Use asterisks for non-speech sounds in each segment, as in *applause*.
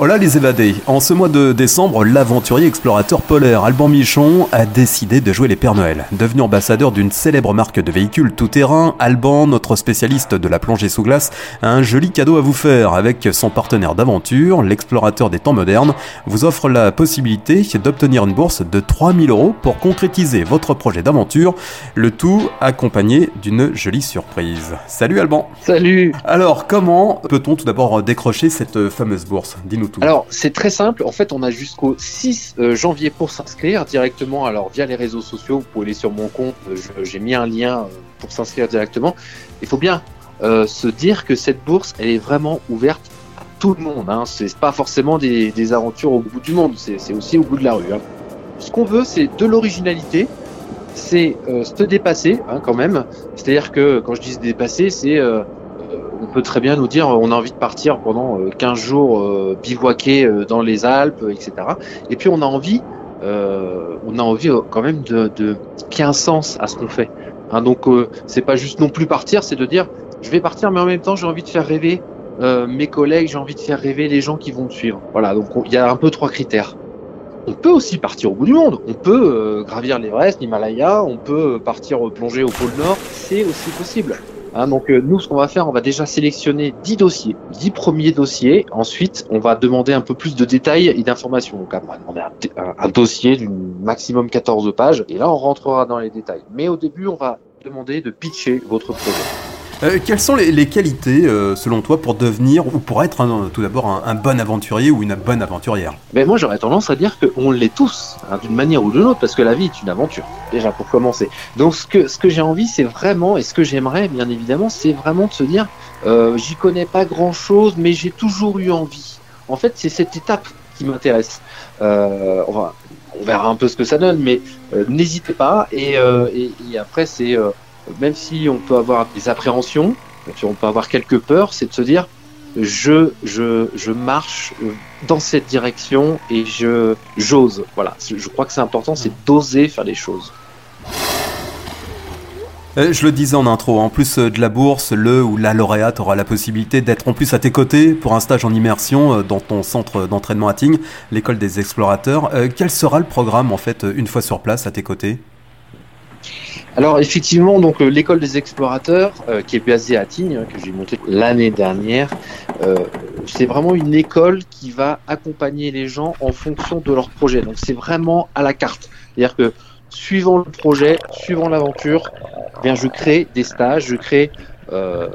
Hola les évadés. En ce mois de décembre, l'aventurier explorateur polaire Alban Michon a décidé de jouer les Pères Noël. Devenu ambassadeur d'une célèbre marque de véhicules tout-terrain, Alban, notre spécialiste de la plongée sous glace, a un joli cadeau à vous faire. Avec son partenaire d'aventure, l'explorateur des temps modernes, vous offre la possibilité d'obtenir une bourse de 3000 euros pour concrétiser votre projet d'aventure, le tout accompagné d'une jolie surprise. Salut Alban Salut Alors, comment peut-on tout d'abord décrocher cette fameuse bourse? Dis-nous alors, c'est très simple. En fait, on a jusqu'au 6 euh, janvier pour s'inscrire directement. Alors, via les réseaux sociaux, vous pouvez aller sur mon compte. J'ai mis un lien euh, pour s'inscrire directement. Il faut bien euh, se dire que cette bourse, elle est vraiment ouverte à tout le monde. Hein. C'est pas forcément des, aventures au bout du monde. C'est aussi au bout de la rue. Hein. Ce qu'on veut, c'est de l'originalité. C'est se dépasser hein, quand même. C'est-à-dire que quand je dis se dépasser, c'est on peut très bien nous dire on a envie de partir pendant 15 euh, jours euh, bivouaquer euh, dans les Alpes, etc. Et puis on a envie, on a envie quand même de, de qu'il y ait un sens à ce qu'on fait. Hein, donc c'est pas juste non plus partir, c'est de dire je vais partir, mais en même temps j'ai envie de faire rêver mes collègues, j'ai envie de faire rêver les gens qui vont me suivre. Voilà, donc il y a un peu trois critères. On peut aussi partir au bout du monde. On peut gravir l'Everest, l'Himalaya, on peut partir plonger au pôle Nord. C'est aussi possible. Hein, donc euh, nous, ce qu'on va faire, on va déjà sélectionner 10 dossiers, 10 premiers dossiers. Ensuite, on va demander un peu plus de détails et d'informations. Donc on va demander un, dossier d'une maximum 14 pages. Et là, on rentrera dans les détails. Mais au début, on va demander de pitcher votre projet. Euh, quelles sont les, qualités, euh, selon toi, pour devenir ou pour être tout d'abord un, bon aventurier ou une bonne aventurière? Ben Moi, j'aurais tendance à dire qu'on l'est tous, hein, d'une manière ou d'une autre, parce que la vie est une aventure, déjà, pour commencer. Donc, ce que, ce que j'ai envie, c'est vraiment, et ce que j'aimerais, bien évidemment, c'est vraiment de se dire, euh, j'y connais pas grand-chose, mais j'ai toujours eu envie. En fait, c'est cette étape qui m'intéresse. On verra un peu ce que ça donne, mais n'hésitez pas. Et après, c'est même si on peut avoir des appréhensions, on peut avoir quelques peurs, c'est de se dire je, je, je marche dans cette direction et je j'ose. Voilà, je crois que c'est important, c'est d'oser faire les choses. Euh, je le disais en intro, en plus euh, de la bourse, le ou la lauréate aura la possibilité d'être en plus à tes côtés pour un stage en immersion euh, dans ton centre d'entraînement à Tignes, l'école des explorateurs. Quel sera le programme en fait une fois sur place à tes côtés? Alors effectivement, donc euh, l'école des explorateurs, euh, qui est basée à Tignes, hein, que j'ai monté l'année dernière, euh, c'est vraiment une école qui va accompagner les gens en fonction de leur projet. Donc c'est vraiment à la carte. C'est-à-dire que suivant le projet, suivant l'aventure, eh bien je crée des stages, je crée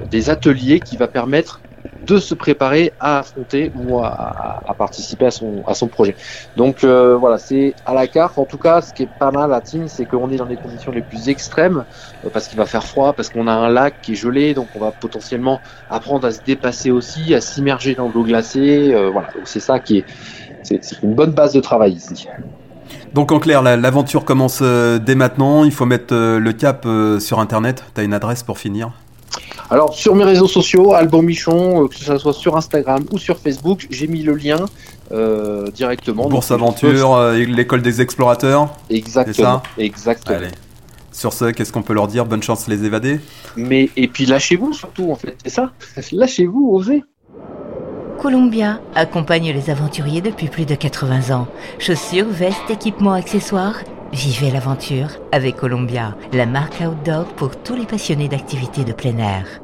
des ateliers qui va permettre de se préparer à affronter ou à, participer à son, projet. Donc euh, voilà, c'est à la carte. En tout cas, ce qui est pas mal à Tignes, c'est qu'on est dans des conditions les plus extrêmes euh, parce qu'il va faire froid, parce qu'on a un lac qui est gelé, donc on va potentiellement apprendre à se dépasser aussi, à s'immerger dans l'eau glacée. Euh, voilà, c'est ça qui est, une bonne base de travail ici. Donc en clair, l'aventure commence dès maintenant. Il faut mettre le cap sur Internet. Tu as une adresse pour finir? Alors sur mes réseaux sociaux, Alban Michon, euh, que ce soit sur Instagram ou sur Facebook, j'ai mis le lien euh, directement. Bourse Aventure, euh, l'école des explorateurs. Exactement. exactement. Allez. Sur ce, qu'est-ce qu'on peut leur dire? Bonne chance les évader. Mais et puis lâchez-vous surtout en fait, c'est ça. *laughs* lâchez-vous, osez. Columbia accompagne les aventuriers depuis plus de 80 ans. Chaussures, vestes, équipements, accessoires Vivez l'aventure avec Columbia, la marque outdoor pour tous les passionnés d'activités de plein air.